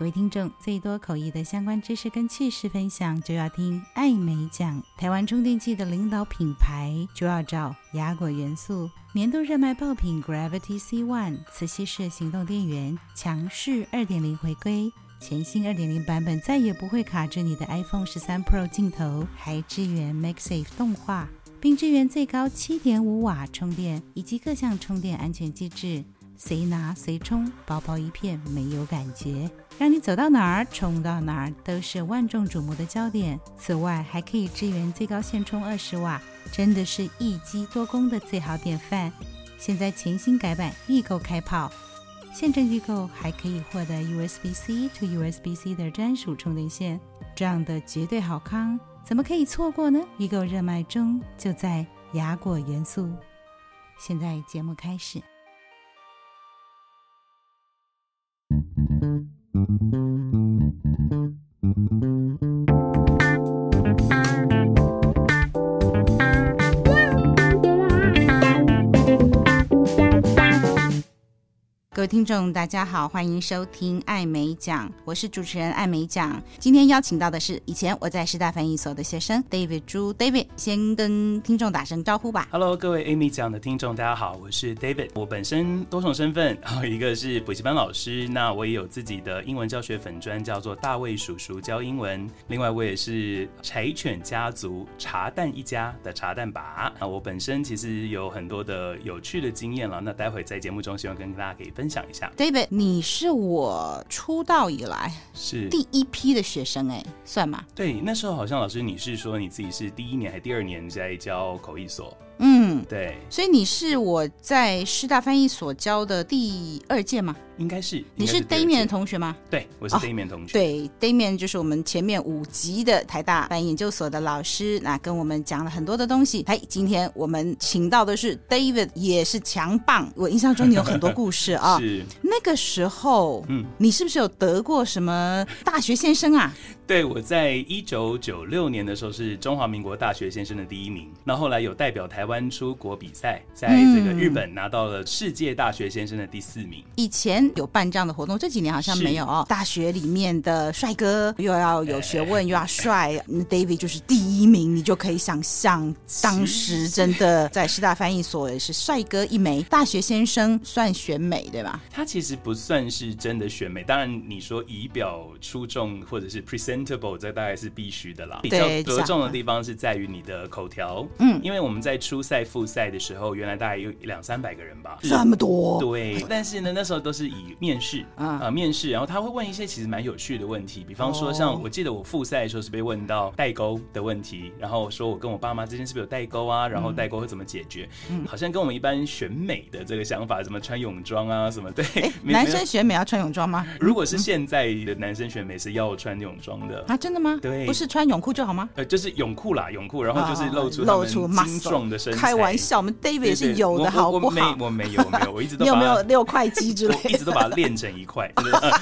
各位听众，最多口译的相关知识跟趣事分享，就要听艾美讲。台湾充电器的领导品牌就要找亚果元素。年度热卖爆品 Gravity C One 磁吸式行动电源，强势二点零回归，全新二点零版本再也不会卡着你的 iPhone 十三 Pro 镜头，还支援 MagSafe 动画，并支援最高七点五瓦充电以及各项充电安全机制。随拿随充，薄薄一片，没有感觉，让你走到哪儿充到哪儿都是万众瞩目的焦点。此外，还可以支援最高线充二十瓦，真的是一机多功的最好典范。现在全新改版，预购开跑，现正预购还可以获得 USB-C to USB-C 的专属充电线，这样的绝对好康，怎么可以错过呢？预购热卖中，就在雅果元素。现在节目开始。各位听众，大家好，欢迎收听艾美讲，我是主持人艾美讲。今天邀请到的是以前我在师大翻译所的学生 David 朱 David，先跟听众打声招呼吧。Hello，各位艾美讲的听众，大家好，我是 David。我本身多重身份，然后一个是补习班老师，那我也有自己的英文教学粉专，叫做大卫叔叔教英文。另外，我也是柴犬家族茶蛋一家的茶蛋爸。那我本身其实有很多的有趣的经验了，那待会在节目中希望跟大家可以分享。讲一下，David，你是我出道以来是第一批的学生，哎，算吗？对，那时候好像老师你是说你自己是第一年还是第二年在教口译所？嗯，对，所以你是我在师大翻译所教的第二届吗？应该是，你是 Damian 的同学吗？对，我是 Damian 同学。哦、对，Damian 就是我们前面五级的台大翻译研究所的老师，那跟我们讲了很多的东西。哎，今天我们请到的是 David，也是强棒。我印象中你有很多故事啊。是。那个时候，嗯，你是不是有得过什么大学先生啊？对，我在一九九六年的时候是中华民国大学先生的第一名，那后来有代表台湾出国比赛，在这个日本拿到了世界大学先生的第四名。以前有办这样的活动，这几年好像没有哦。大学里面的帅哥又要有学问，又要帅，David 就是第一名，你就可以想象，当时真的在师大翻译所也是帅哥一枚。大学先生算选美对吧？他其实不算是真的选美，当然你说仪表出众或者是 present。这大概是必须的啦。比较着重的地方是在于你的口条，嗯，因为我们在初赛、复赛的时候，原来大概有两三百个人吧，这么多。对，但是呢，那时候都是以面试啊、呃，面试，然后他会问一些其实蛮有趣的问题，比方说像我记得我复赛的时候是被问到代沟的问题，然后说我跟我爸妈之间是不是有代沟啊？然后代沟会怎么解决？嗯，好像跟我们一般选美的这个想法，什么穿泳装啊什么？对，男生选美要穿泳装吗？如果是现在的男生选美是要穿泳装的。啊，真的吗？对，不是穿泳裤就好吗？呃，就是泳裤啦，泳裤，然后就是露出露出精壮的身材。开玩笑，我们 David 是有的，好不好？我没，我没有，没有，我一直都。你有没有六块肌之类？我一直都把它练成一块。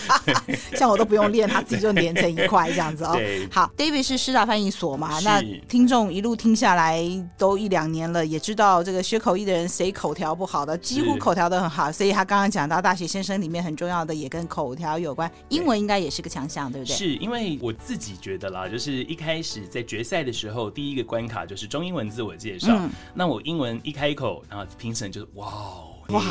像我都不用练，他自己就连成一块这样子哦。对，好，David 是师大翻译所嘛？那听众一路听下来都一两年了，也知道这个学口译的人谁口条不好的，几乎口条都很好。所以他刚刚讲到大学先生里面很重要的也跟口条有关，英文应该也是个强项，对不对？是因为我自己觉得啦，就是一开始在决赛的时候，第一个关卡就是中英文自我介绍。嗯、那我英文一开口，然后评审就是哇哦。哇，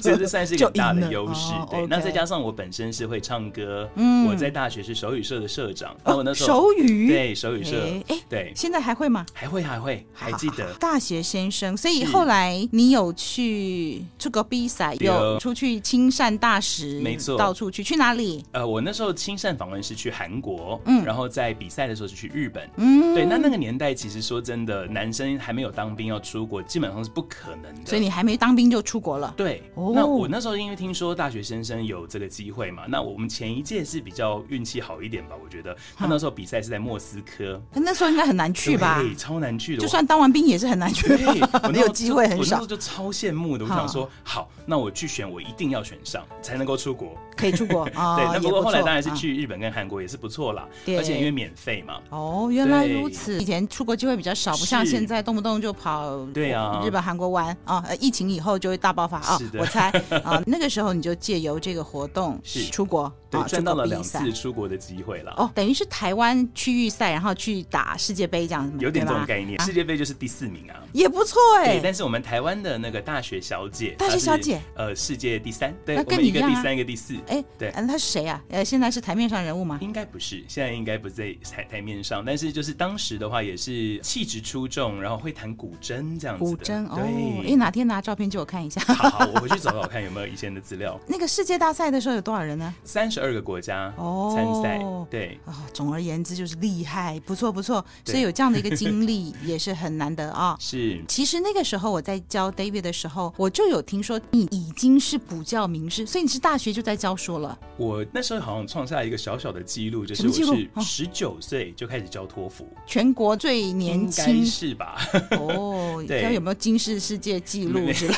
这 这算是一个大的优势。对，那再加上我本身是会唱歌，嗯，我在大学是手语社的社长。哦，我那时候手语对手语社，哎，对，现在还会吗？还会，还会，还记得。大学先生，所以后来你有去出国比赛，有出去亲善大使，没错，到处去，去哪里？呃，我那时候亲善访问是去韩国，嗯，然后在比赛的时候是去日本，嗯，对。那那个年代其实说真的，男生还没有当兵要出国，基本上是不可能的。所以你还没。当兵就出国了，对。那我那时候因为听说大学先生有这个机会嘛，那我们前一届是比较运气好一点吧，我觉得。他那时候比赛是在莫斯科，那时候应该很难去吧？对，超难去的。就算当完兵也是很难去，没有机会很少。我那时候就超羡慕的，我想说，好，那我去选，我一定要选上才能够出国，可以出国。对，那不过后来当然是去日本跟韩国也是不错啦，而且因为免费嘛。哦，原来如此。以前出国机会比较少，不像现在动不动就跑。对啊，日本、韩国玩啊，疫情。情以后就会大爆发啊！我猜啊，那个时候你就借由这个活动 是出国，对，赚到了两次出国的机会了。哦，等于是台湾区域赛，然后去打世界杯这样子，有点这种概念。世界杯就是第四名啊，也不错哎。对，但是我们台湾的那个大学小姐，大学小姐，呃，世界第三，对，那跟你一个第三，一个第四。哎，对，嗯，他是谁啊？呃，现在是台面上人物吗？应该不是，现在应该不在台台面上，但是就是当时的话也是气质出众，然后会弹古筝这样子。古筝哦，哎，哪天拿照片借我看一下。好，好，我回去找找看有没有以前的资料。那个世界大赛的时候有多少人呢？三十二个国家哦参赛，对哦，总而言之就是厉害，不错不错。所以有这样的一个经历 也是很难得啊。是，其实那个时候我在教 David 的时候，我就有听说你已经是补教名师，所以你是大学就在教书了。我那时候好像创下一个小小的记录，就是我是十九岁就开始教托福，全国最年轻，是吧？哦，对，有没有金氏世界纪录之类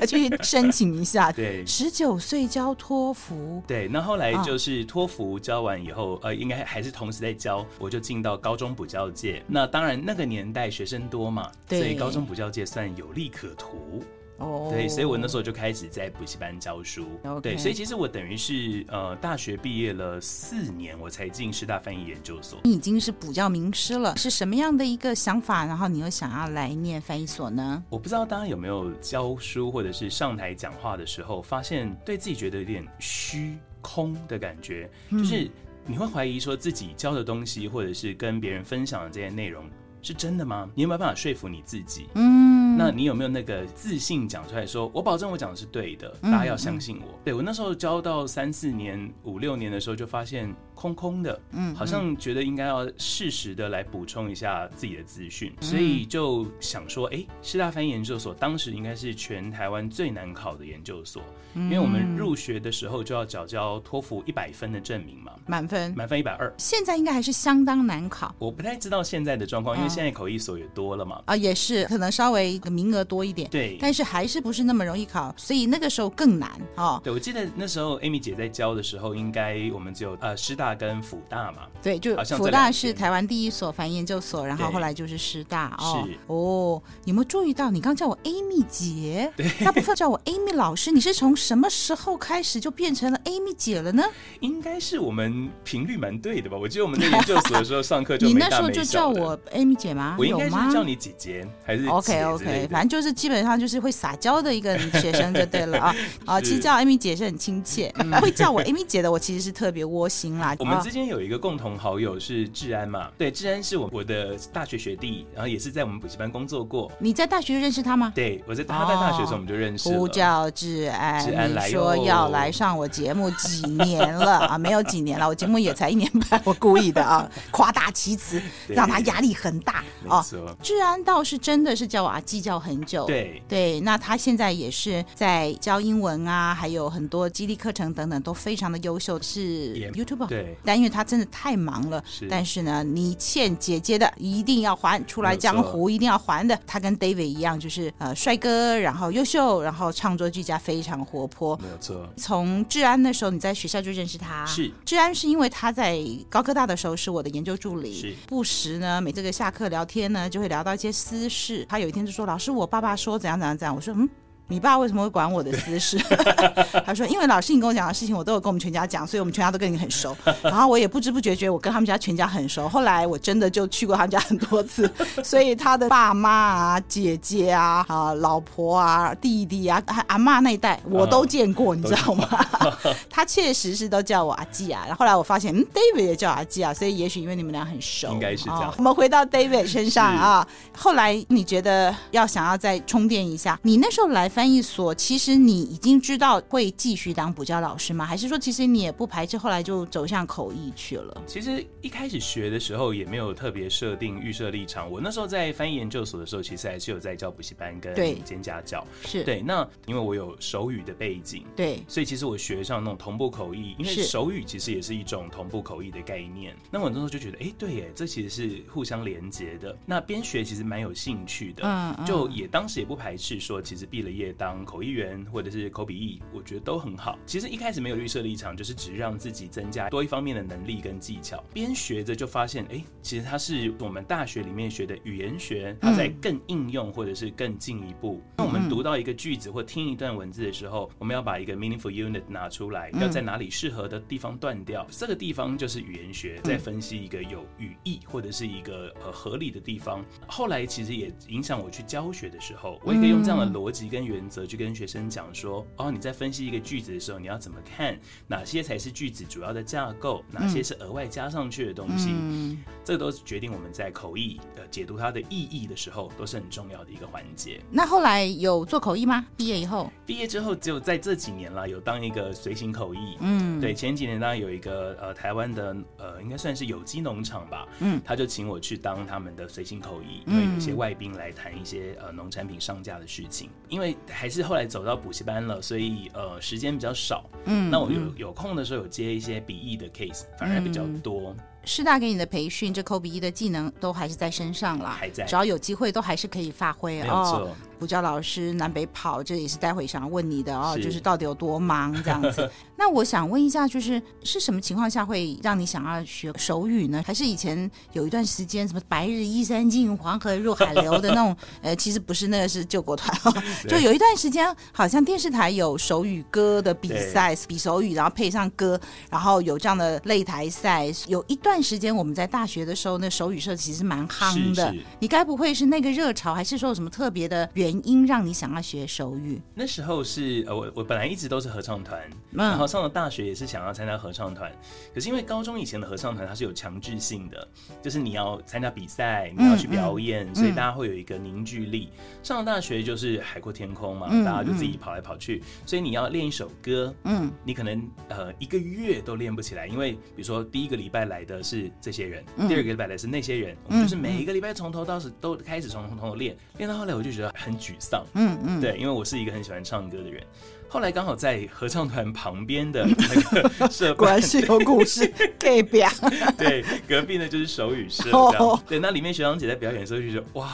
的？去申请一下。对，十九岁教托福。对，那后来就是托福教完以后，呃，应该还是同时在教，我就进到高中补教界。那当然那个年代学生多嘛，所以高中补教界算有利可图。哦，对，所以我那时候就开始在补习班教书。对，所以其实我等于是呃大学毕业了四年，我才进师大翻译研究所。你已经是补教名师了，是什么样的一个想法？然后你又想要来念翻译所呢？我不知道大家有没有教书或者是上台讲话的时候，发现对自己觉得有点虚空的感觉，嗯、就是你会怀疑说自己教的东西，或者是跟别人分享的这些内容是真的吗？你有没有办法说服你自己？嗯。那你有没有那个自信讲出来说，我保证我讲的是对的，大家要相信我。嗯嗯、对，我那时候教到三四年、五六年的时候，就发现。空空的，嗯，好像觉得应该要适时的来补充一下自己的资讯，嗯、所以就想说，哎，师大翻译研究所当时应该是全台湾最难考的研究所，嗯、因为我们入学的时候就要缴交托福一百分的证明嘛，满分，满分一百二，现在应该还是相当难考。我不太知道现在的状况，因为现在口译所也多了嘛，啊、哦，也是，可能稍微名额多一点，对，但是还是不是那么容易考，所以那个时候更难哦。对，我记得那时候 Amy 姐在教的时候，应该我们只有呃师大跟辅大嘛。对，就辅大是台湾第一所翻译研究所，然后后来就是师大哦。是哦，有没有注意到你刚叫我 Amy 姐？对，大部分叫我 Amy 老师。你是从什么时候开始就变成了 Amy 姐了呢？应该是我们频率蛮对的吧？我记得我们在研究所的时候上课就。你那时候就叫我 Amy 姐吗？我应该是叫你姐姐还是 OK OK，反正就是基本上就是会撒娇的一个学生就对了啊 啊！其实叫 Amy 姐是很亲切，会叫我 Amy 姐的我其实是特别窝心啦。我们之间有一个。共同好友是志安嘛？对，志安是我我的大学学弟，然后也是在我们补习班工作过。你在大学认识他吗？对，我在他在大学的时候我们就认识了。呼叫志安，志安来说要来上我节目几年了 啊？没有几年了，我节目也才一年半，我故意的啊，夸大其词，让他压力很大哦。志安倒是真的是叫我阿基叫很久。对对，那他现在也是在教英文啊，还有很多激励课程等等，都非常的优秀，是 YouTuber。对，但因为他真的。太忙了，是但是呢，你欠姐姐的一定要还，出来江湖一定要还的。他跟 David 一样，就是呃帅哥，然后优秀，然后唱作俱佳，非常活泼。没有错。从治安的时候，你在学校就认识他。是。治安是因为他在高科大的时候是我的研究助理，是。不时呢，每这个下课聊天呢，就会聊到一些私事。他有一天就说：“老师，我爸爸说怎样怎样怎样。”我说：“嗯。”你爸为什么会管我的私事？他说：“因为老师你跟我讲的事情，我都有跟我们全家讲，所以我们全家都跟你很熟。然后我也不知不觉觉我跟他们家全家很熟。后来我真的就去过他们家很多次，所以他的爸妈啊、姐姐啊、啊老婆啊、弟弟啊、阿妈那一代我都见过，你知道吗？他确实是都叫我阿季啊。然后后来我发现，嗯，David 也叫阿季啊，所以也许因为你们俩很熟，应该是这样。我们回到 David 身上啊，后来你觉得要想要再充电一下，你那时候来翻译所，其实你已经知道会继续当补教老师吗？还是说其实你也不排斥，后来就走向口译去了？其实一开始学的时候也没有特别设定预设立场。我那时候在翻译研究所的时候，其实还是有在教补习班跟兼家教。是对。那因为我有手语的背景，对，所以其实我学上那种同步口译，因为手语其实也是一种同步口译的概念。那我那时候就觉得，哎，对耶，这其实是互相连接的。那边学其实蛮有兴趣的，嗯，就也当时也不排斥说，其实毕了业。业当口译员或者是口笔译，我觉得都很好。其实一开始没有预设立场，就是只让自己增加多一方面的能力跟技巧。边学着就发现，哎，其实它是我们大学里面学的语言学，它在更应用或者是更进一步。当我们读到一个句子或听一段文字的时候，我们要把一个 meaningful unit 拿出来，要在哪里适合的地方断掉，这个地方就是语言学在分析一个有语义或者是一个呃合理的地方。后来其实也影响我去教学的时候，我也可以用这样的逻辑跟原则去跟学生讲说：哦，你在分析一个句子的时候，你要怎么看？哪些才是句子主要的架构？哪些是额外加上去的东西？嗯这都是决定我们在口译呃解读它的意义的时候，都是很重要的一个环节。那后来有做口译吗？毕业以后？毕业之后，只有在这几年了，有当一个随行口译。嗯，对，前几年当然有一个呃台湾的呃应该算是有机农场吧，嗯，他就请我去当他们的随行口译，因为有些外宾来谈一些呃农产品上架的事情。因为还是后来走到补习班了，所以呃时间比较少。嗯，那我有有空的时候有接一些笔译的 case，反而比较多。师大给你的培训，这口笔译的技能都还是在身上啦，还在，只要有机会都还是可以发挥。哦补教老师南北跑，这也是待会想要问你的哦，就是到底有多忙这样子。那我想问一下，就是是什么情况下会让你想要学手语呢？还是以前有一段时间什么“白日依山尽，黄河入海流”的那种？呃，其实不是，那个是救国团哦。就有一段时间，好像电视台有手语歌的比赛，比手语，然后配上歌，然后有这样的擂台赛。有一段时间，我们在大学的时候，那手语社其实蛮夯的。你该不会是那个热潮，还是说有什么特别的原因？让你想要学手语？那时候是呃，我我本来一直都是合唱团，然后上了大学也是想要参加合唱团，可是因为高中以前的合唱团它是有强制性的，就是你要参加比赛，你要去表演，嗯嗯、所以大家会有一个凝聚力。上了大学就是海阔天空嘛，嗯、大家就自己跑来跑去，嗯、所以你要练一首歌，嗯，你可能呃一个月都练不起来，因为比如说第一个礼拜来的是这些人，嗯、第二个礼拜的是那些人，我们就是每一个礼拜从头到尾都开始从头练，练到后来我就觉得很沮丧。嗯嗯，对，因为我是一个很喜欢唱歌的人，后来刚好在合唱团旁边的 那个社，果然是有故事，可以表。对，隔壁呢就是手语社，这样。Oh. 对，那里面学长姐在表演的时候就觉得哇，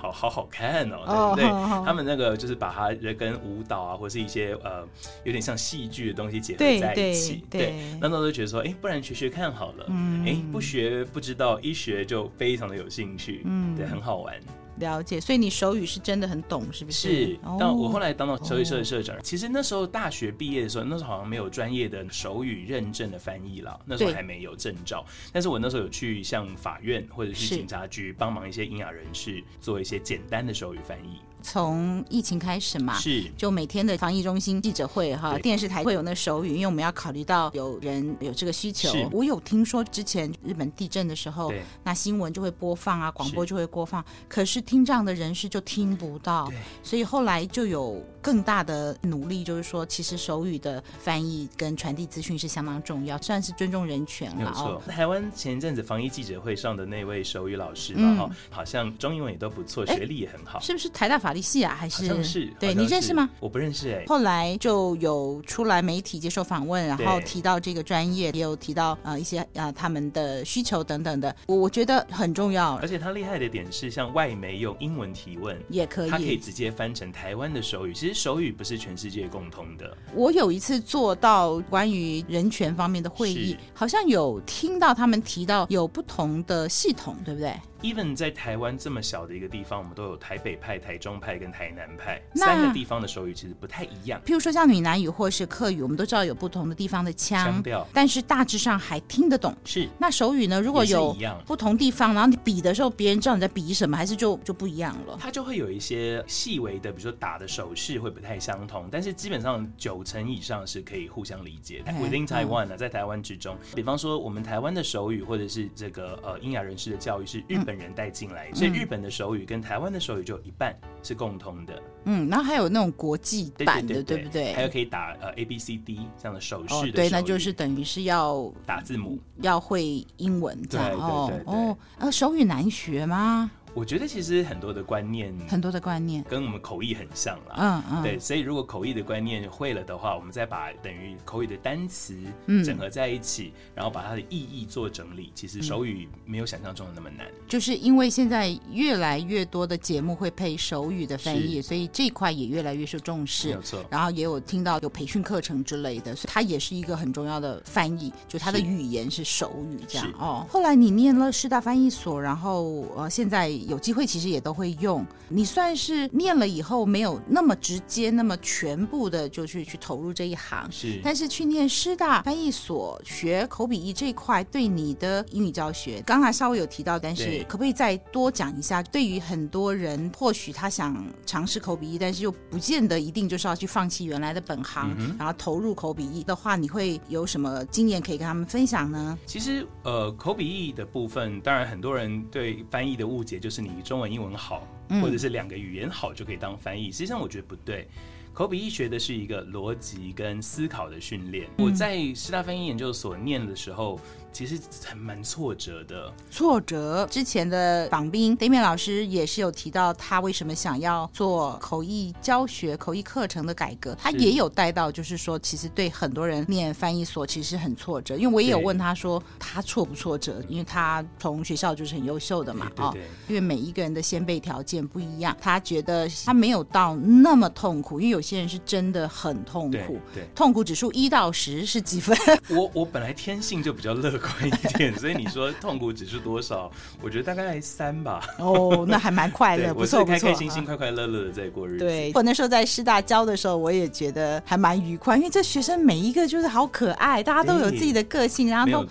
好好好看哦，对对，oh, oh, oh. 他们那个就是把它跟舞蹈啊，或是一些呃有点像戏剧的东西结合在一起，对，对，对，对，那时候就觉得说，哎，不然学学看好了，嗯，哎，不学不知道，一学就非常的有兴趣，嗯，对，很好玩。了解，所以你手语是真的很懂，是不是？是。但我后来当到手语社的社长，哦、其实那时候大学毕业的时候，那时候好像没有专业的手语认证的翻译了，那时候还没有证照。但是我那时候有去向法院或者是警察局帮忙一些聋哑人士做一些简单的手语翻译。从疫情开始嘛，是。就每天的防疫中心记者会哈，电视台会有那手语，因为我们要考虑到有人有这个需求。我有听说之前日本地震的时候，对。那新闻就会播放啊，广播就会播放，是可是听障的人士就听不到，对。所以后来就有更大的努力，就是说其实手语的翻译跟传递资讯是相当重要，算是尊重人权了。没错，台湾前一阵子防疫记者会上的那位手语老师嘛，哈、嗯，好像中英文也都不错，学历也很好，是不是台大法？法律系啊，还是？是，是对你认识吗？我不认识哎、欸。后来就有出来媒体接受访问，然后提到这个专业，也有提到呃一些呃他们的需求等等的，我我觉得很重要。而且他厉害的点是，像外媒用英文提问也可以，他可以直接翻成台湾的手语。其实手语不是全世界共通的。我有一次做到关于人权方面的会议，好像有听到他们提到有不同的系统，对不对？Even 在台湾这么小的一个地方，我们都有台北派、台中派跟台南派三个地方的手语其实不太一样。譬如说像闽南语或是客语，我们都知道有不同的地方的腔，调，但是大致上还听得懂。是。那手语呢？如果有不同地方，然后你比的时候，别人知道你在比什么，还是就就不一样了？它就会有一些细微的，比如说打的手势会不太相同，但是基本上九成以上是可以互相理解的。Within Taiwan 呢，在台湾之中，比方说我们台湾的手语或者是这个呃英雅人士的教育是日本人带进来，嗯、所以日本的手语跟台湾的手语就有一半是共通的。嗯，然后还有那种国际版的，对，不对？还有可以打呃 A B C D 这样的手势的对，那就是等于是要打字母，要会英文这样。对对对，对，对哦。呃，手语难学吗？我觉得其实很多的观念，很多的观念跟我们口译很像啦。嗯嗯，对，所以如果口译的观念会了的话，我们再把等于口语的单词整合在一起，嗯、然后把它的意义做整理，其实手语没有想象中的那么难。就是因为现在越来越多的节目会配手语的翻译，所以这一块也越来越受重视。没有错。然后也有听到有培训课程之类的，所以它也是一个很重要的翻译，就它的语言是手语这样哦。后来你念了师大翻译所，然后呃，现在有机会其实也。都会用，你算是念了以后没有那么直接，那么全部的就去去投入这一行。是，但是去念师大翻译所学口笔译这一块，对你的英语教学，刚才稍微有提到，但是可不可以再多讲一下？对于很多人，或许他想尝试口笔译，但是又不见得一定就是要去放弃原来的本行，嗯、然后投入口笔译的话，你会有什么经验可以跟他们分享呢？其实，呃，口笔译的部分，当然很多人对翻译的误解就是你中文、英文。好，或者是两个语言好就可以当翻译，实际上我觉得不对。口笔译学的是一个逻辑跟思考的训练。我在师大翻译研究所念的时候。其实还蛮挫折的。挫折之前的访宾 Damian 老师也是有提到，他为什么想要做口译教学、口译课程的改革。他也有带到，就是说，其实对很多人念翻译所其实很挫折。因为我也有问他说，他挫不挫折？因为他从学校就是很优秀的嘛，哦，因为每一个人的先辈条件不一样，他觉得他没有到那么痛苦。因为有些人是真的很痛苦，对，对，痛苦指数一到十是几分？我我本来天性就比较乐。快一点，所以你说痛苦指数多少？我觉得大概三吧。哦，那还蛮快乐，不错不错，开开心心、快快乐乐的在过日子。对，我那时候在师大教的时候，我也觉得还蛮愉快，因为这学生每一个就是好可爱，大家都有自己的个性，然后都，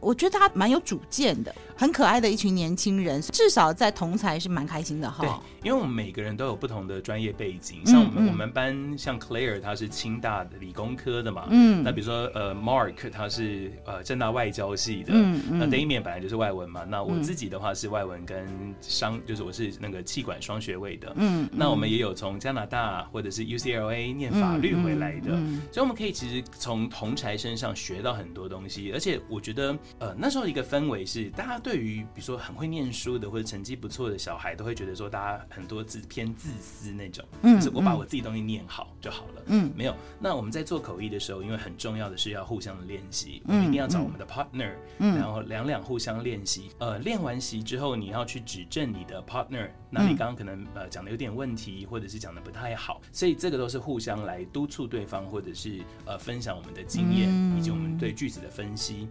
我觉得他蛮有主见的。很可爱的一群年轻人，至少在同才是蛮开心的哈。对，因为我们每个人都有不同的专业背景，像我们、嗯。嗯、我们班像 Claire 他是清大的理工科的嘛，嗯，那比如说呃 Mark 他是呃正大外交系的，嗯嗯，那 Damian 本来就是外文嘛，那我自己的话是外文跟商，就是我是那个气管双学位的，嗯，嗯，那我们也有从加拿大或者是 UCLA 念法律回来的，嗯、所以我们可以其实从同才身上学到很多东西，而且我觉得呃那时候一个氛围是大家。对于比如说很会念书的或者成绩不错的小孩，都会觉得说大家很多自偏自私那种，嗯，就是我把我自己东西念好就好了，嗯，没有。那我们在做口译的时候，因为很重要的是要互相的练习，我们一定要找我们的 partner，嗯，然后两两互相练习。呃，练完习之后，你要去指正你的 partner，那你刚刚可能呃讲的有点问题，或者是讲的不太好，所以这个都是互相来督促对方，或者是呃分享我们的经验以及我们对句子的分析。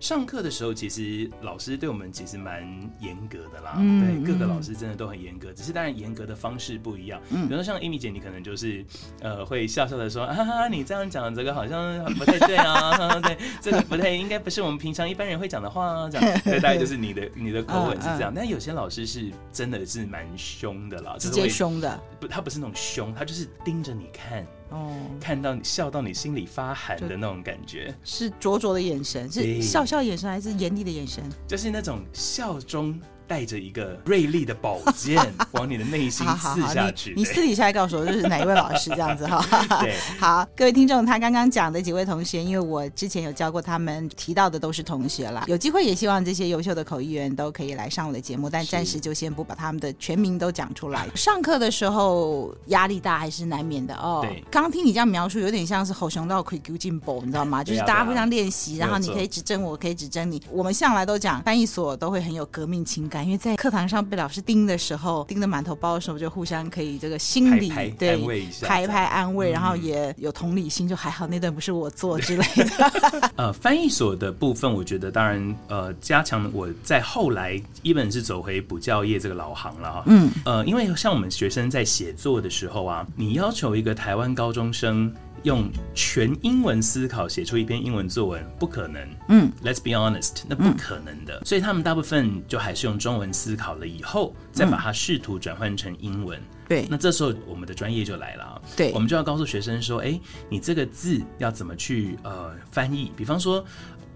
上课的时候，其实老师对我们其实蛮严格的啦。嗯、对，各个老师真的都很严格，只是当然严格的方式不一样。嗯，比如说像 Amy 姐，你可能就是呃会笑笑的说啊哈哈，你这样讲这个好像不太对啊，对，这个不太应该不是我们平常一般人会讲的话啊，这样。对，大概就是你的你的口吻是这样。但有些老师是真的是蛮凶的啦，直接凶的。不，他不是那种凶，他就是盯着你看。哦，看到你笑到你心里发寒的那种感觉，是灼灼的眼神，是笑笑眼神还是严厉的眼神？就是那种笑中。带着一个锐利的宝剑 往你的内心刺下去。你私底下告诉我，这是哪一位老师这样子哈？对，好，各位听众，他刚刚讲的几位同学，因为我之前有教过他们，提到的都是同学啦。有机会也希望这些优秀的口译员都可以来上我的节目，但暂时就先不把他们的全名都讲出来。上课的时候压力大还是难免的哦。对，刚刚听你这样描述，有点像是吼熊到可以丢进宝，你知道吗？就是大家互相练习，然后你可以指正我，可以指正你。我们向来都讲翻译所都会很有革命情感。因为在课堂上被老师盯的时候，盯得满头包的时候，就互相可以这个心理对安慰一下，拍拍安慰，嗯、然后也有同理心，就还好那段不是我做之类的。呃，翻译所的部分，我觉得当然呃，加强我在后来一本是走回补教业这个老行了哈。嗯呃，因为像我们学生在写作的时候啊，你要求一个台湾高中生。用全英文思考写出一篇英文作文不可能，嗯，Let's be honest，那不可能的。嗯、所以他们大部分就还是用中文思考了以后，再把它试图转换成英文。对、嗯，那这时候我们的专业就来了。对，我们就要告诉学生说，哎，你这个字要怎么去呃翻译？比方说，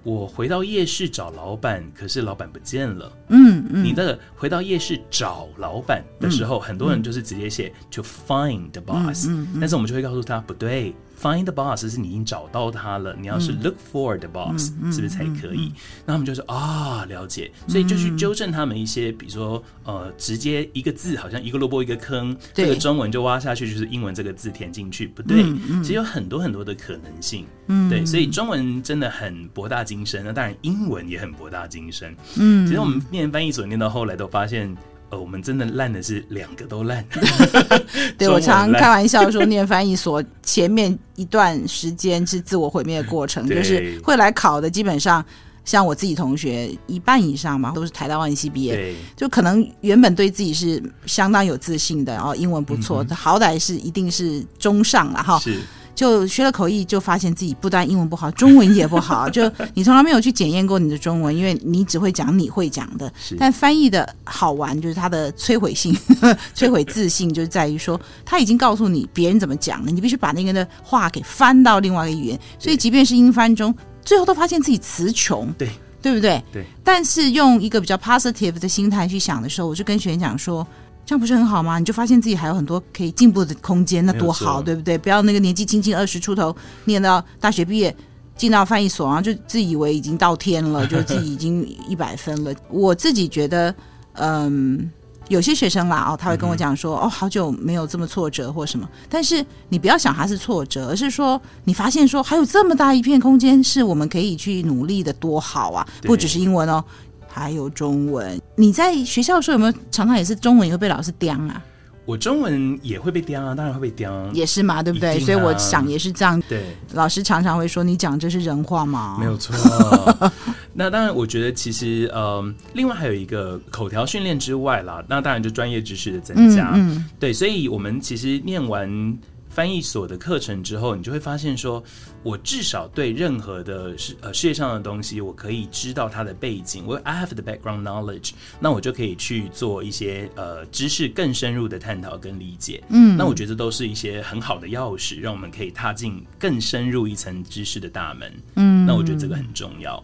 我回到夜市找老板，可是老板不见了。嗯嗯，你的回到夜市找老板的时候，嗯、很多人就是直接写 to find the boss，嗯嗯嗯、但是我们就会告诉他不对。Find the boss 是你已经找到他了，你要是 look for the boss、嗯、是不是才可以？那他们就说啊，了解，所以就去纠正他们一些，比如说呃直接一个字好像一个萝卜一个坑，对这个中文就挖下去就是英文这个字填进去，不对，其实有很多很多的可能性。嗯，对，所以中文真的很博大精深，那当然英文也很博大精深。嗯，其实我们念翻译所念到后来都发现。我们真的烂的是两个都烂。对，我常常开玩笑说，念翻译所前面一段时间是自我毁灭的过程，就是会来考的，基本上像我自己同学一半以上嘛，都是台大外语系毕业，就可能原本对自己是相当有自信的，然后英文不错，嗯、好歹是一定是中上了哈。是。就学了口译，就发现自己不但英文不好，中文也不好。就你从来没有去检验过你的中文，因为你只会讲你会讲的。但翻译的好玩就是它的摧毁性、摧毁自信，就是在于说他已经告诉你别人怎么讲了，你必须把那个人的话给翻到另外一个语言。所以即便是英翻中，最后都发现自己词穷，对对不对？对。但是用一个比较 positive 的心态去想的时候，我就跟学员讲说。这样不是很好吗？你就发现自己还有很多可以进步的空间，那多好，对不对？不要那个年纪轻轻二十出头，念到大学毕业，进到翻译所，然后就自以为已经到天了，就自己已经一百分了。我自己觉得，嗯，有些学生啦，哦，他会跟我讲说，哦，好久没有这么挫折或什么。但是你不要想他是挫折，而是说你发现说还有这么大一片空间是我们可以去努力的，多好啊！不只是英文哦。还有中文，你在学校的时候有没有常常也是中文也会被老师刁啊？我中文也会被刁啊，当然会被刁，也是嘛，对不对？啊、所以我想也是这样。对，老师常常会说：“你讲这是人话吗？”没有错。那当然，我觉得其实呃，另外还有一个口条训练之外啦，那当然就专业知识的增加。嗯，嗯对，所以我们其实念完。翻译所的课程之后，你就会发现说，我至少对任何的世呃世界上的东西，我可以知道它的背景。我 I have the background knowledge，那我就可以去做一些呃知识更深入的探讨跟理解。嗯，那我觉得都是一些很好的钥匙，让我们可以踏进更深入一层知识的大门。嗯，那我觉得这个很重要。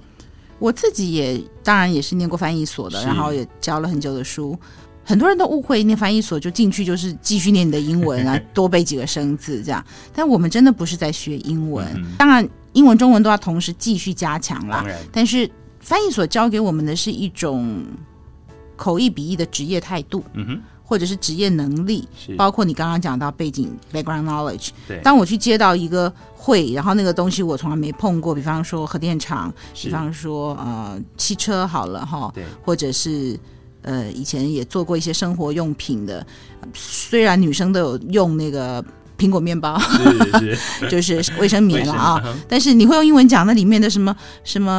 我自己也当然也是念过翻译所的，然后也教了很久的书。很多人都误会念翻译所就进去就是继续念你的英文啊，多背几个生字这样。但我们真的不是在学英文，当然英文、中文都要同时继续加强啦。但是翻译所教给我们的是一种口译笔译的职业态度，嗯或者是职业能力，包括你刚刚讲到背景 background knowledge。当我去接到一个会，然后那个东西我从来没碰过，比方说核电厂，比方说呃汽车好了哈，或者是。呃，以前也做过一些生活用品的，虽然女生都有用那个苹果面包，是是 就是卫生棉了啊，但是你会用英文讲那里面的什么什么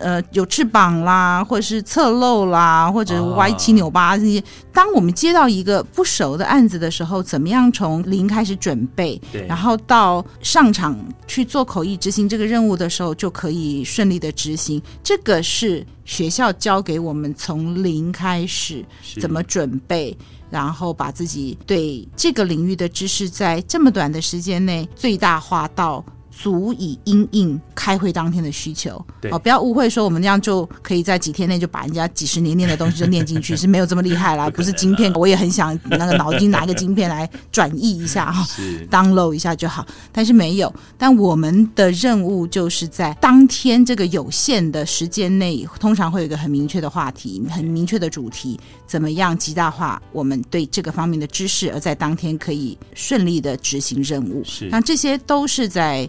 呃有翅膀啦，或者是侧漏啦，或者歪七扭八这些。当我们接到一个不熟的案子的时候，怎么样从零开始准备，然后到上场去做口译执行这个任务的时候，就可以顺利的执行。这个是学校教给我们从零开始怎么准备。然后把自己对这个领域的知识，在这么短的时间内最大化到足以因应开会当天的需求。对，哦，不要误会说我们这样就可以在几天内就把人家几十年念的东西就念进去，是没有这么厉害啦。不是晶片，我也很想那个脑筋拿个晶片来转译一下哈，download 一下就好。但是没有，但我们的任务就是在当天这个有限的时间内，通常会有一个很明确的话题，很明确的主题，怎么样极大化我们对这个方面的知识，而在当天可以顺利的执行任务。是，那这些都是在。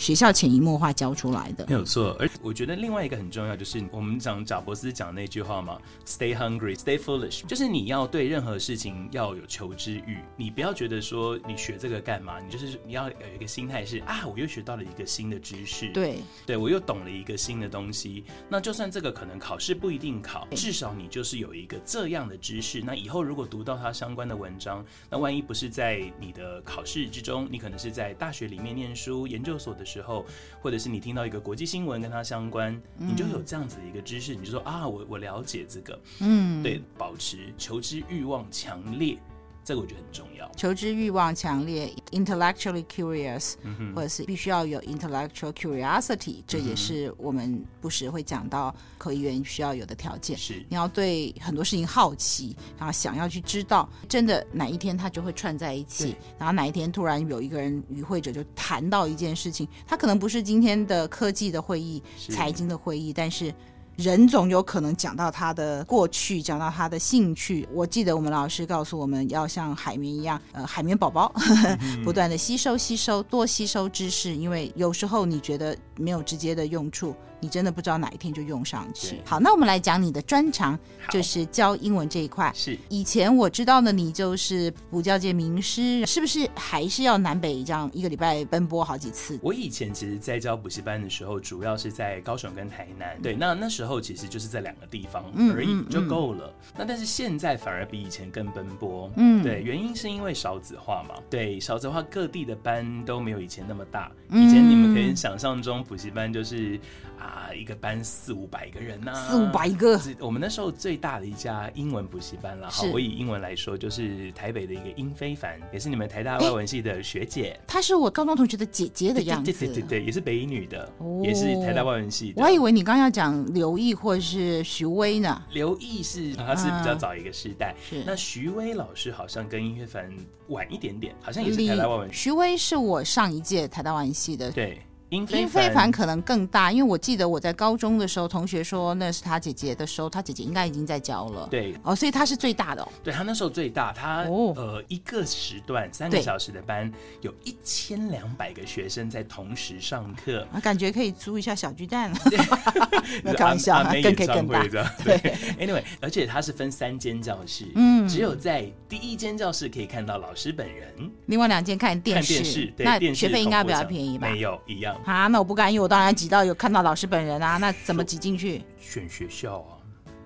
学校潜移默化教出来的，没有错。而我觉得另外一个很重要，就是我们讲贾伯斯讲那句话嘛，“Stay hungry, stay foolish”，就是你要对任何事情要有求知欲。你不要觉得说你学这个干嘛，你就是你要有一个心态是啊，我又学到了一个新的知识，对，对我又懂了一个新的东西。那就算这个可能考试不一定考，至少你就是有一个这样的知识。那以后如果读到它相关的文章，那万一不是在你的考试之中，你可能是在大学里面念书、研究所的。时候，或者是你听到一个国际新闻跟它相关，你就有这样子的一个知识，你就说啊，我我了解这个，嗯，对，保持求知欲望强烈。这个我觉得很重要，求知欲望强烈，intellectually curious，、嗯、或者是必须要有 intellectual curiosity，、嗯、这也是我们不时会讲到口译员需要有的条件。是，你要对很多事情好奇，然后想要去知道，真的哪一天它就会串在一起，然后哪一天突然有一个人与会者就谈到一件事情，他可能不是今天的科技的会议、财经的会议，但是。人总有可能讲到他的过去，讲到他的兴趣。我记得我们老师告诉我们要像海绵一样，呃，海绵宝宝呵呵 不断的吸收、吸收、多吸收知识，因为有时候你觉得没有直接的用处。你真的不知道哪一天就用上去。好，那我们来讲你的专长，就是教英文这一块。是，以前我知道的你就是补教界名师，是不是还是要南北这样一个礼拜奔波好几次？我以前其实，在教补习班的时候，主要是在高雄跟台南。对，那那时候其实就是在两个地方而已就够了。嗯嗯嗯、那但是现在反而比以前更奔波。嗯，对，原因是因为少子化嘛。对，少子化各地的班都没有以前那么大。以前你们可以想象中补习班就是。啊，一个班四五百个人呐、啊，四五百个。我们那时候最大的一家英文补习班了。哈，我以英文来说，就是台北的一个英非凡，也是你们台大外文系的学姐。她是我高中同学的姐姐的样子。对对对对对，也是北一女的，哦、也是台大外文系的。我还以为你刚刚要讲刘毅或者是徐威呢。刘毅是他是比较早一个时代，啊、是那徐威老师好像跟英非凡晚一点点，好像也是台大外文系。徐威是我上一届台大外文系的。对。英非凡可能更大，因为我记得我在高中的时候，同学说那是他姐姐的时候，他姐姐应该已经在教了。对，哦，所以他是最大的哦。对，他那时候最大，他、哦、呃一个时段三个小时的班，有一千两百个学生在同时上课，啊，感觉可以租一下小巨蛋了。那开玩笑，更可以更大。对，Anyway，而且他是分三间教室，嗯，只有在第一间教室可以看到老师本人，另外两间看电视。看电视，对，那学费应该比较便宜吧？没有，一样。啊，那我不敢，因为我当然挤到有看到老师本人啊，那怎么挤进去？选学校啊。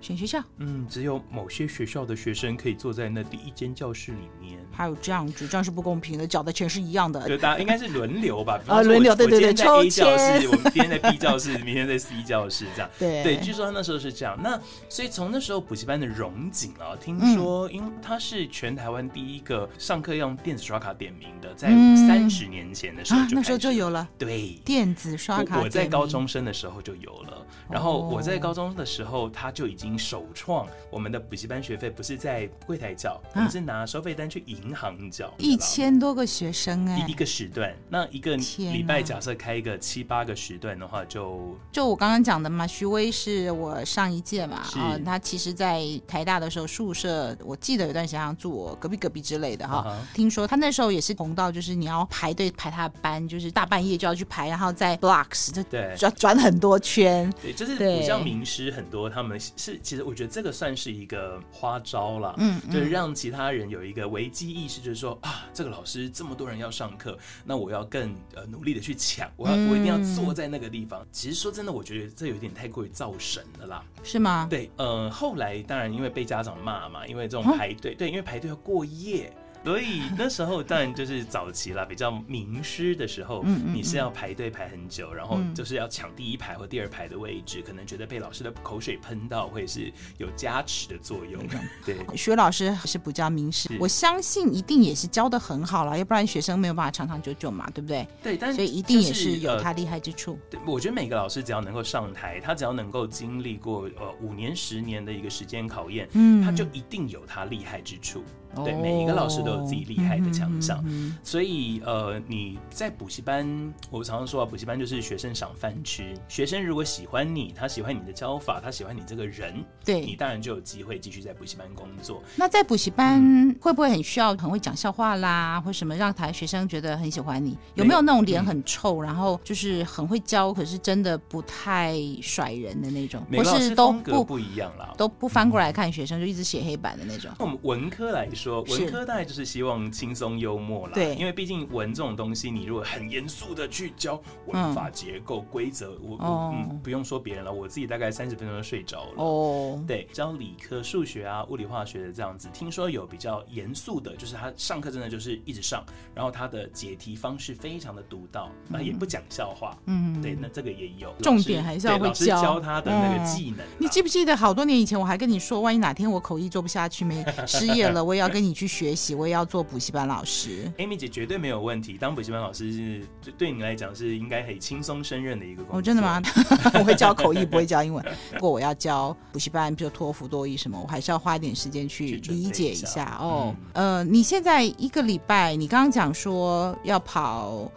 选学校，嗯，只有某些学校的学生可以坐在那第一间教室里面。还有这样子，这样是不公平的，缴的钱是一样的。就大家应该是轮流吧？啊，轮流，对对对，抽签。教室，我们今天在 B 教室，明天在 C 教室，这样。对对，据说他那时候是这样。那所以从那时候补习班的荣景啊，听说，因为他是全台湾第一个上课用电子刷卡点名的，在三十年前的时候就，那时候就有了。对，电子刷卡。我在高中生的时候就有了，然后我在高中的时候他就已经首创。我们的补习班学费不是在柜台缴，我们是拿收费单去银行缴。一千多个学生哎，一一个时段，那一个礼拜假设开一个七八个时段的话，就就我刚刚讲的嘛，徐威是我上一届嘛，啊，他其实在台大的时候宿舍，我记得有段时间住我隔壁隔壁之类的哈。听说他那时候也是红到，就是你要排队排他的班，就是大半夜就要去排，然后在 blocks 就对转转很多圈。对，就是补教名师很多，他们是其实我觉得这个算。是一个花招了，嗯，就是让其他人有一个危机意识，就是说啊，这个老师这么多人要上课，那我要更呃努力的去抢，我要我一定要坐在那个地方。其实说真的，我觉得这有点太过于造神了啦，是吗？对，呃，后来当然因为被家长骂嘛，因为这种排队，对，因为排队要过夜。所以那时候当然就是早期啦，比较名师的时候，你是要排队排很久，然后就是要抢第一排或第二排的位置，可能觉得被老师的口水喷到，会是有加持的作用。对，薛老师是不叫名师，我相信一定也是教的很好了，要不然学生没有办法长长久久嘛，对不对？对，但是所以一定也是有他厉害之处。对，我觉得每个老师只要能够上台，他只要能够经历过呃五年、十年的一个时间考验，嗯，他就一定有他厉害之处。对，每一个老师都有自己厉害的强项，所以呃，你在补习班，我常常说啊，补习班就是学生赏饭吃。学生如果喜欢你，他喜欢你的教法，他喜欢你这个人，对，你当然就有机会继续在补习班工作。那在补习班会不会很需要很会讲笑话啦，或什么让台学生觉得很喜欢你？有没有那种脸很臭，嗯、然后就是很会教，可是真的不太甩人的那种？每个老师风格不一样啦，都不翻过来看学生，就一直写黑板的那种。那我们文科来说。说文科大概就是希望轻松幽默啦，对，因为毕竟文这种东西，你如果很严肃的去教文法结构规则，我我嗯不用说别人了，我自己大概三十分钟就睡着了。哦，对，教理科数学啊、物理化学的这样子，听说有比较严肃的，就是他上课真的就是一直上，然后他的解题方式非常的独到，那也不讲笑话。嗯，对，那这个也有，重点还是要会教。教他的那个技能。你记不记得好多年以前我还跟你说，万一哪天我口译做不下去，没失业了，我也要。跟你去学习，我也要做补习班老师。Amy 姐绝对没有问题，当补习班老师是对你来讲是应该很轻松胜任的一个工作。哦，真的吗？我会教口译，不会教英文。不过我要教补习班，比如托福、多益什么，我还是要花一点时间去理解一下，一下哦。嗯、呃，你现在一个礼拜，你刚刚讲说要跑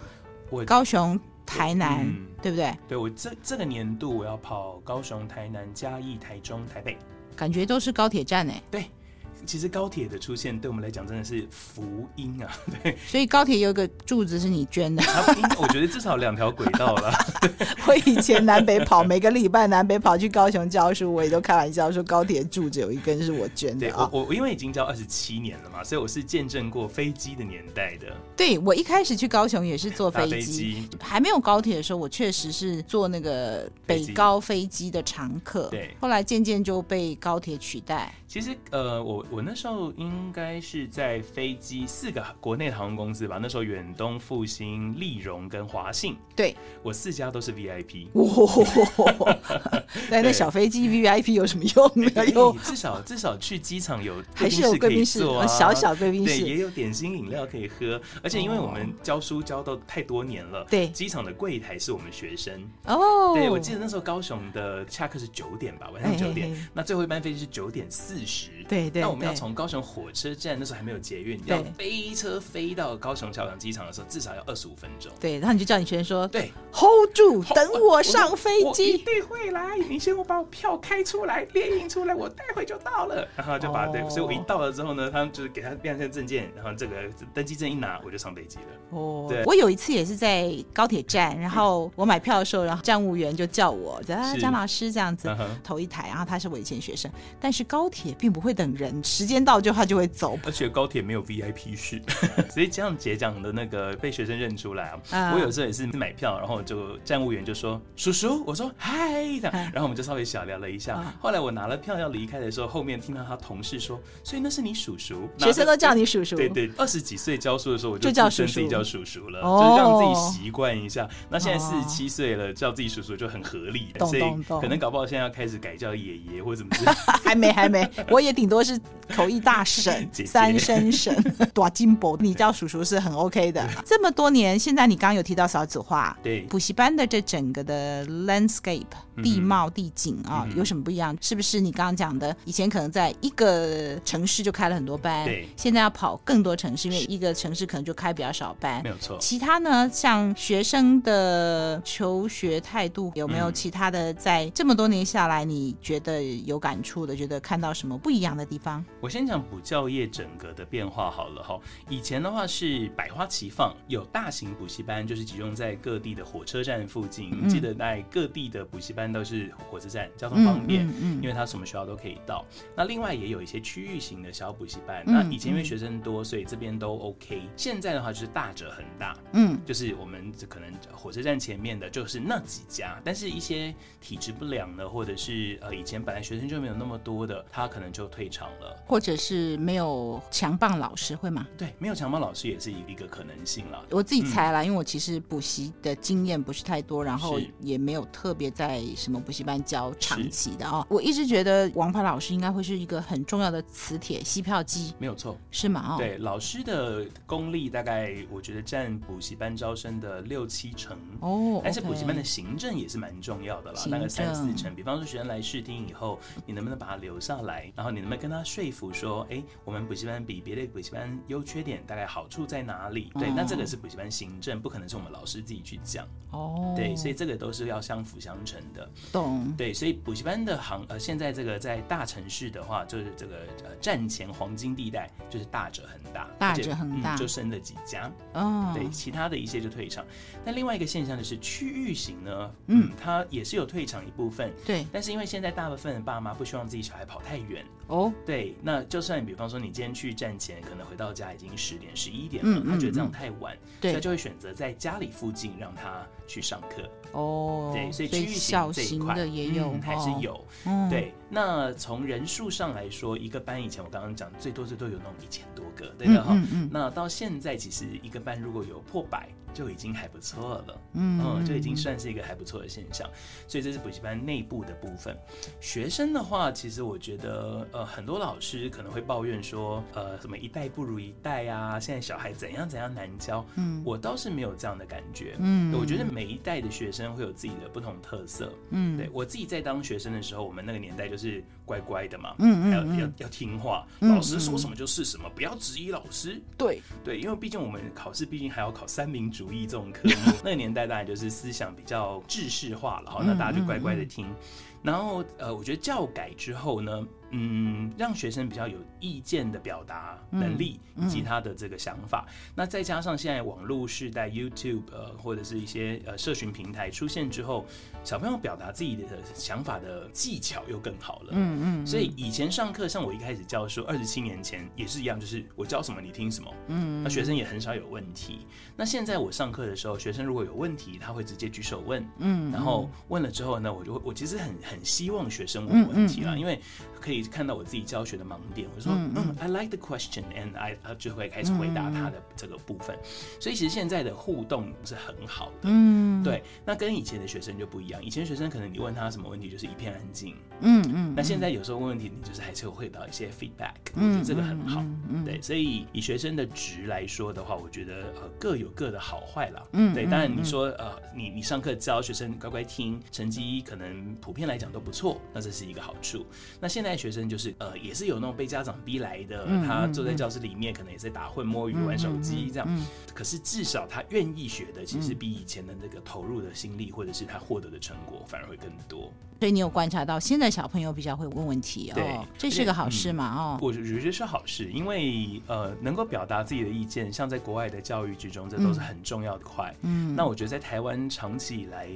高雄。台南，嗯、对不对？对，我这这个年度我要跑高雄、台南、嘉义、台中、台北，感觉都是高铁站哎。对。其实高铁的出现对我们来讲真的是福音啊！对，所以高铁有一个柱子是你捐的，我觉得至少两条轨道了。我以前南北跑，每个礼拜南北跑去高雄教书，我也都开玩笑说高铁柱子有一根是我捐的啊。我我因为已经教二十七年了嘛，所以我是见证过飞机的年代的。对，我一开始去高雄也是坐飞机，飞机还没有高铁的时候，我确实是坐那个北高飞机的常客。对，后来渐渐就被高铁取代。其实呃，我我那时候应该是在飞机四个国内航空公司吧，那时候远东、复兴、丽荣跟华信，对，我四家都是 VIP。哇，那 那小飞机 VIP 有什么用呢？欸、有至少 至少去机场有还是有贵宾室，小小贵宾室，对，也有点心饮料可以喝。而且因为我们教书教到太多年了，对，机场的柜台是我们学生哦。对，我记得那时候高雄的下课是九点吧，晚上九点，那最后一班飞机是九点四。四十，对对，那我们要从高雄火车站，那时候还没有捷运，要飞车飞到高雄桥梁机场的时候，至少要二十五分钟。对，然后你就叫你学生说，对，hold 住，等我上飞机，一定会来。你先我把我票开出来，列印出来，我待会就到了。然后就把对，所以我一到了之后呢，他们就是给他亮相证件，然后这个登机证一拿，我就上飞机了。哦，对，我有一次也是在高铁站，然后 我买票的时候，然后站务员就叫我，啊，张老师这样子头一台，然后他是我以前学生，但是高铁。并不会等人，时间到就他就会走。而且高铁没有 VIP 室，所以这样姐讲的那个被学生认出来啊。Uh, 我有时候也是买票，然后就站务员就说叔叔，我说嗨，这样然后我们就稍微小聊了一下。Uh, 后来我拿了票要离开的时候，后面听到他同事说，所以那是你叔叔，学生都叫你叔叔。对对，二十几岁教书的时候我就叫叔叔自己叫叔叔了，就，就让自己习惯一下。Oh, 那现在四十七岁了，叫自己叔叔就很合理，所以可能搞不好现在要开始改叫爷爷或者怎么样。还没还没，我也顶多是。口译大神，姐姐三声神，多金宝，你叫叔叔是很 OK 的。这么多年，现在你刚刚有提到少子化，对补习班的这整个的 landscape 地貌地景啊，嗯、有什么不一样？是不是你刚刚讲的？以前可能在一个城市就开了很多班，对，现在要跑更多城市，因为一个城市可能就开比较少班，没有错。其他呢，像学生的求学态度，有没有其他的？在这么多年下来，你觉得有感触的，觉得看到什么不一样的地方？我先讲补教业整个的变化好了哈。以前的话是百花齐放，有大型补习班，就是集中在各地的火车站附近。嗯、记得在各地的补习班都是火车站，交通方便，嗯因为它什么学校都可以到。那另外也有一些区域型的小补习班。嗯、那以前因为学生多，所以这边都 OK。现在的话就是大者很大，嗯，就是我们可能火车站前面的就是那几家，但是一些体质不良的，或者是呃以前本来学生就没有那么多的，他可能就退场了。或者是没有强棒老师会吗？对，没有强棒老师也是一个可能性了。我自己猜啦，嗯、因为我其实补习的经验不是太多，然后也没有特别在什么补习班教长期的啊、哦。我一直觉得王牌老师应该会是一个很重要的磁铁吸票机，没有错，是吗？哦，对，老师的功力大概我觉得占补习班招生的六七成哦，但是补习班的行政也是蛮重要的啦，大概三四成。比方说学生来试听以后，你能不能把他留下来，然后你能不能跟他说服说，哎，我们补习班比别的补习班优缺点，大概好处在哪里？对，那这个是补习班行政，不可能是我们老师自己去讲。哦，对，所以这个都是要相辅相成的。懂。对，所以补习班的行呃，现在这个在大城市的话，就是这个呃战前黄金地带，就是大者很大，大者很大，嗯，就剩了几家。哦，对，其他的一些就退场。那另外一个现象就是区域型呢，嗯，它也是有退场一部分。对，但是因为现在大部分的爸妈不希望自己小孩跑太远。哦，对，那就算比方说你今天去站前，可能回到家已经十点、十一点了，他觉得这样太晚，对，他就会选择在家里附近让他去上课。哦，对，所以区域型这一块也有，还是有。对，那从人数上来说，一个班以前我刚刚讲最多最多有那种一千多个，对的哈。那到现在其实一个班如果有破百，就已经还不错了。嗯，就已经算是一个还不错的现象。所以这是补习班内部的部分。学生的话，其实我觉得。呃，很多老师可能会抱怨说，呃，什么一代不如一代啊，现在小孩怎样怎样难教。嗯，我倒是没有这样的感觉。嗯，我觉得每一代的学生会有自己的不同特色。嗯，对，我自己在当学生的时候，我们那个年代就是乖乖的嘛，嗯嗯，要要要听话，老师说什么就是什么，不要质疑老师。对对，因为毕竟我们考试毕竟还要考三民主主义这种科目，那个年代当然就是思想比较制式化了哈，那大家就乖乖的听。然后呃，我觉得教改之后呢，嗯，让学生比较有意见的表达能力以及他的这个想法。嗯嗯、那再加上现在网络时代，YouTube 呃或者是一些呃社群平台出现之后，小朋友表达自己的想法的技巧又更好了。嗯嗯。嗯，所以以前上课，像我一开始教书，二十七年前也是一样，就是我教什么你听什么。嗯。那学生也很少有问题。那现在我上课的时候，学生如果有问题，他会直接举手问。嗯。然后问了之后呢，我就会我其实很很希望学生问问题啦，因为可以看到我自己教学的盲点。我说，嗯，I like the question and I 就会开始回答他的这个部分。所以其实现在的互动是很好的。嗯，对。那跟以前的学生就不一样，以前学生可能你问他什么问题就是一片安静。嗯嗯。那现在有时候问问题，你就是还是会回到一些 feedback。我觉得这个很好。嗯对，所以以学生的值来说的话，我觉得呃各有各的好坏啦。嗯。对，当然你说呃你你上课教学生乖乖听，成绩可能普遍来讲都不错，那这是一个好处。那现在学生就是呃，也是有那种被家长逼来的，嗯、他坐在教室里面，可能也在打混、摸鱼、玩手机这样。可是至少他愿意学的，其实比以前的那个投入的心力，或者是他获得的成果，反而会更多。所以你有观察到，现在小朋友比较会问问题哦，这是个好事嘛？哦，我觉得是好事，因为呃，能够表达自己的意见，像在国外的教育之中，这都是很重要的块。嗯，那我觉得在台湾长期以来。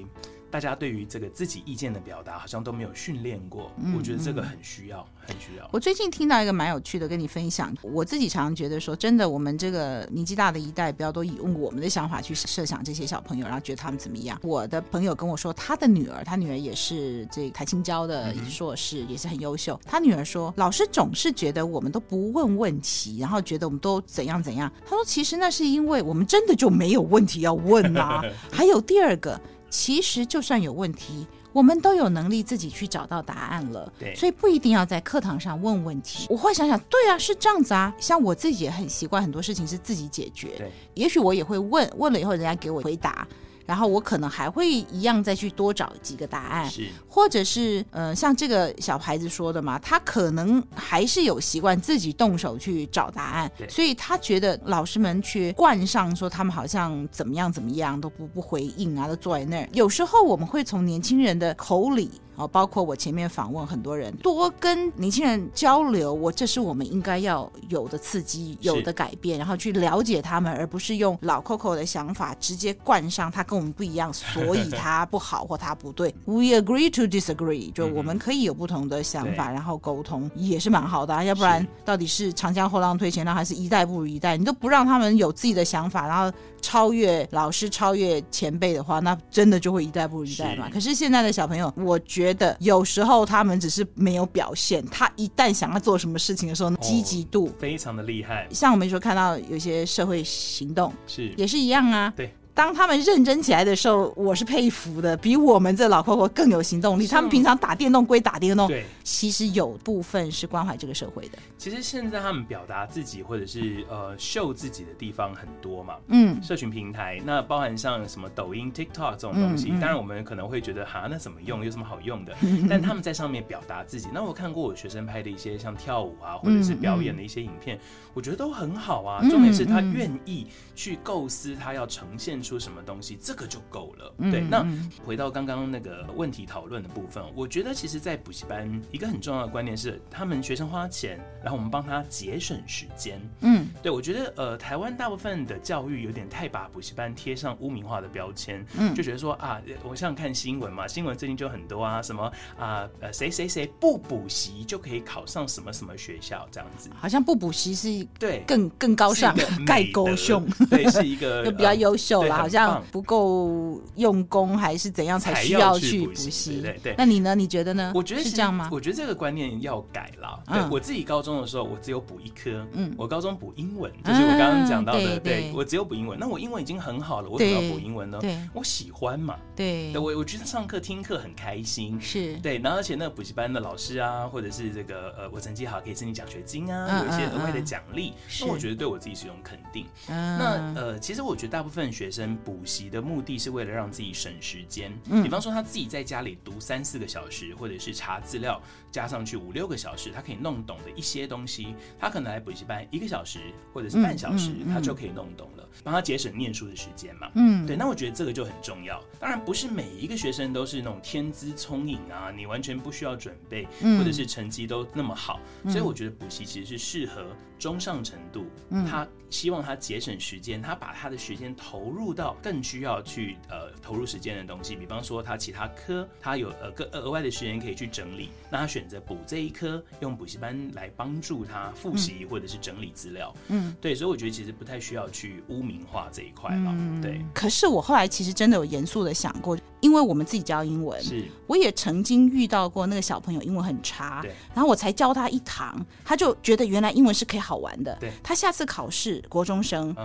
大家对于这个自己意见的表达，好像都没有训练过。嗯、我觉得这个很需要，很需要。我最近听到一个蛮有趣的，跟你分享。我自己常常觉得说，真的，我们这个年纪大的一代，不要都以用我们的想法去设想这些小朋友，然后觉得他们怎么样。我的朋友跟我说，他的女儿，他女儿也是这台青交的硕士，嗯、也是很优秀。他女儿说，老师总是觉得我们都不问问题，然后觉得我们都怎样怎样。他说，其实那是因为我们真的就没有问题要问啊。还有第二个。其实就算有问题，我们都有能力自己去找到答案了。对，所以不一定要在课堂上问问题。我会想想，对啊，是这样子啊。像我自己也很习惯很多事情是自己解决。对，也许我也会问，问了以后人家给我回答。然后我可能还会一样再去多找几个答案，是，或者是呃，像这个小孩子说的嘛，他可能还是有习惯自己动手去找答案，对所以他觉得老师们去冠上说他们好像怎么样怎么样都不不回应啊，都坐在那儿。有时候我们会从年轻人的口里。包括我前面访问很多人，多跟年轻人交流，我这是我们应该要有的刺激，有的改变，然后去了解他们，而不是用老 Coco 的想法直接冠上他跟我们不一样，所以 他不好或他不对。We agree to disagree，就我们可以有不同的想法，嗯、然后沟通也是蛮好的啊。要不然到底是长江后浪推前浪，还是一代不如一代？你都不让他们有自己的想法，然后超越老师、超越前辈的话，那真的就会一代不如一代嘛。是可是现在的小朋友，我觉得。觉得有时候他们只是没有表现，他一旦想要做什么事情的时候，积极度、哦、非常的厉害。像我们说看到有些社会行动是也是一样啊，对。当他们认真起来的时候，我是佩服的，比我们这老 Coco 更有行动力。他们平常打电动归打电动，对，其实有部分是关怀这个社会的。其实现在他们表达自己或者是呃秀自己的地方很多嘛，嗯，社群平台那包含像什么抖音、TikTok 这种东西，当然我们可能会觉得哈，那怎么用？有什么好用的？但他们在上面表达自己。那我看过我学生拍的一些像跳舞啊，或者是表演的一些影片，我觉得都很好啊。重点是他愿意去构思，他要呈现。出什么东西，这个就够了。嗯、对，那回到刚刚那个问题讨论的部分，我觉得其实，在补习班一个很重要的观念是，他们学生花钱，然后我们帮他节省时间。嗯，对，我觉得呃，台湾大部分的教育有点太把补习班贴上污名化的标签，嗯，就觉得说啊，我像看新闻嘛，新闻最近就很多啊，什么啊呃谁谁谁不补习就可以考上什么什么学校这样子，好像不补习是对更更高尚，盖高胸，对，是一个 就比较优秀。好像不够用功，还是怎样才需要去补习？对对。那你呢？你觉得呢？我觉得是这样吗？我觉得这个观念要改了。对，我自己高中的时候，我只有补一科。嗯，我高中补英文，就是我刚刚讲到的。对，我只有补英文。那我英文已经很好了，我为什么要补英文呢？对，我喜欢嘛。对，我我觉得上课听课很开心。是对，然后而且那个补习班的老师啊，或者是这个呃，我成绩好可以申请奖学金啊，有一些额外的奖励，那我觉得对我自己是一种肯定。那呃，其实我觉得大部分学生。生补习的目的是为了让自己省时间，嗯，比方说他自己在家里读三四个小时，或者是查资料加上去五六个小时，他可以弄懂的一些东西，他可能来补习班一个小时或者是半小时，他就可以弄懂了，帮他节省念书的时间嘛。嗯，对，那我觉得这个就很重要。当然不是每一个学生都是那种天资聪颖啊，你完全不需要准备，或者是成绩都那么好，所以我觉得补习其实是适合中上程度，他希望他节省时间，他把他的时间投入到更需要去呃投入时间的东西，比方说他其他科他有呃个额外的时间可以去整理，那他选择补这一科，用补习班来帮助他复习或者是整理资料，嗯，对，所以我觉得其实不太需要去污名化这一块了，嗯，对。可是我后来其实真的有严肃的想过，因为我们自己教英文，是，我也曾经遇到过那个小朋友英文很差，对，然后我才教他一堂，他就觉得原来英文是可以好玩的，对，他下次考试国中生，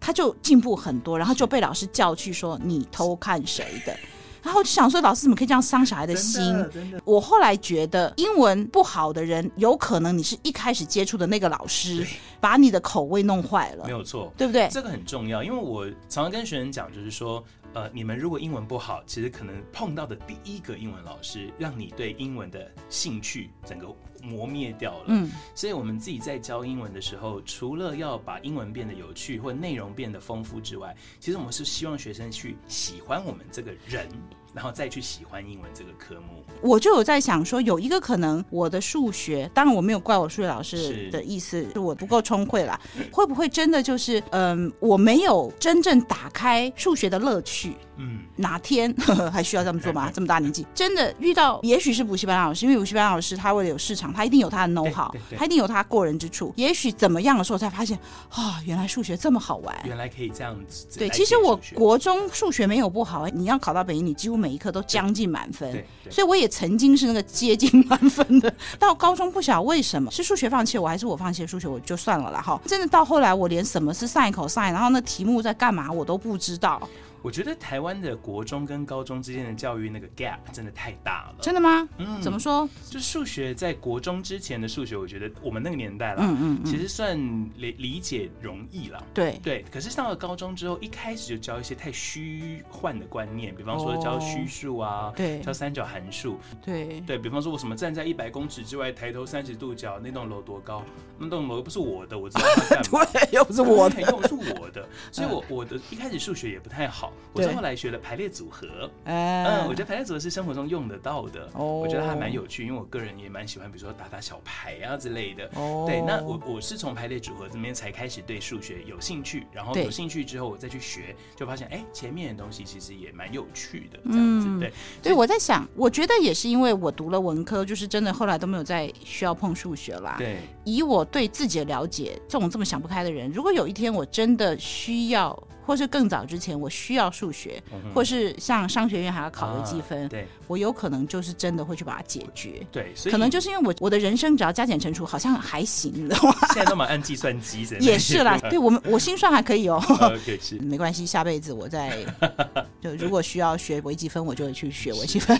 他就进步很多，然后就被老师叫去说你偷看谁的。然后我就想说，老师怎么可以这样伤小孩的心？的，的。我后来觉得，英文不好的人，有可能你是一开始接触的那个老师，把你的口味弄坏了。没有错，对不对？这个很重要，因为我常常跟学生讲，就是说，呃，你们如果英文不好，其实可能碰到的第一个英文老师，让你对英文的兴趣整个磨灭掉了。嗯，所以我们自己在教英文的时候，除了要把英文变得有趣或内容变得丰富之外，其实我们是希望学生去喜欢我们这个人。然后再去喜欢英文这个科目，我就有在想说，有一个可能，我的数学，当然我没有怪我数学老师的意思，是，是我不够聪慧啦。会不会真的就是，嗯，我没有真正打开数学的乐趣？嗯，哪天呵呵 还需要这么做吗？这么大年纪，真的遇到，也许是补习班老师，因为补习班老师他为了有市场，他一定有他的 know how，他一定有他过人之处。也许怎么样的时候才发现，啊，原来数学这么好玩，原来可以这样子。对，其实我国中数学没有不好，你要考到北一，你几乎每一科都将近满分，所以我也曾经是那个接近满分的。到高中不晓得为什么是数学放弃，我还是我放弃了数学，我就算了啦。哈。真的到后来，我连什么是 sin、cos，然后那题目在干嘛，我都不知道。我觉得台湾的国中跟高中之间的教育那个 gap 真的太大了。真的吗？嗯，怎么说？就数学在国中之前的数学，我觉得我们那个年代啦，嗯嗯，嗯，其实算理理解容易了。对对。可是上了高中之后，一开始就教一些太虚幻的观念，比方说教虚数啊，对，教三角函数，对对，比方说我什么站在一百公尺之外，抬头三十度角，那栋楼多高？那栋楼又不是我的，我知道它干嘛？对，又不是我的，又不是我的，所以我 我的一开始数学也不太好，我是后来学了。排列组合，嗯，我觉得排列组合是生活中用得到的，哦，我觉得还蛮有趣，因为我个人也蛮喜欢，比如说打打小牌啊之类的，哦，对，那我我是从排列组合这边才开始对数学有兴趣，然后有兴趣之后我再去学，就发现哎，前面的东西其实也蛮有趣的，这样子，对，对，我在想，我觉得也是因为我读了文科，就是真的后来都没有再需要碰数学啦，对，以我对自己的了解，这种这么想不开的人，如果有一天我真的需要。或是更早之前，我需要数学，嗯，或是像商学院还要考微积分，啊，对，我有可能就是真的会去把它解决。对，所以可能就是因为我我的人生只要加减乘除好像还行，你知道吗？现在都蛮按计算机的。也是啦，对我们我心算还可以哦。OK，是没关系，下辈子我再 就如果需要学微积分，我就会去学微积分。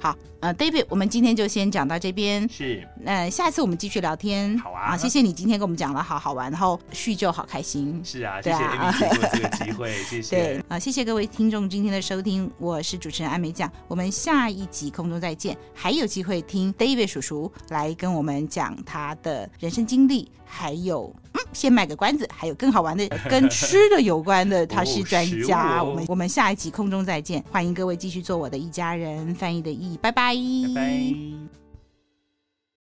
好，呃，David，我们今天就先讲到这边。是，那、呃、下一次我们继续聊天。好啊，谢谢你今天跟我们讲了好好玩，然后叙旧好开心。是啊，谢谢 Amy 机会，谢谢。对啊，谢谢各位听众今天的收听，我是主持人艾美酱，我们下一集空中再见，还有机会听 David 叔叔来跟我们讲他的人生经历，还有嗯，先卖个关子，还有更好玩的跟吃的有关的，他是专家，我们我们下一集空中再见，欢迎各位继续做我的一家人，翻译的译，拜拜，拜拜。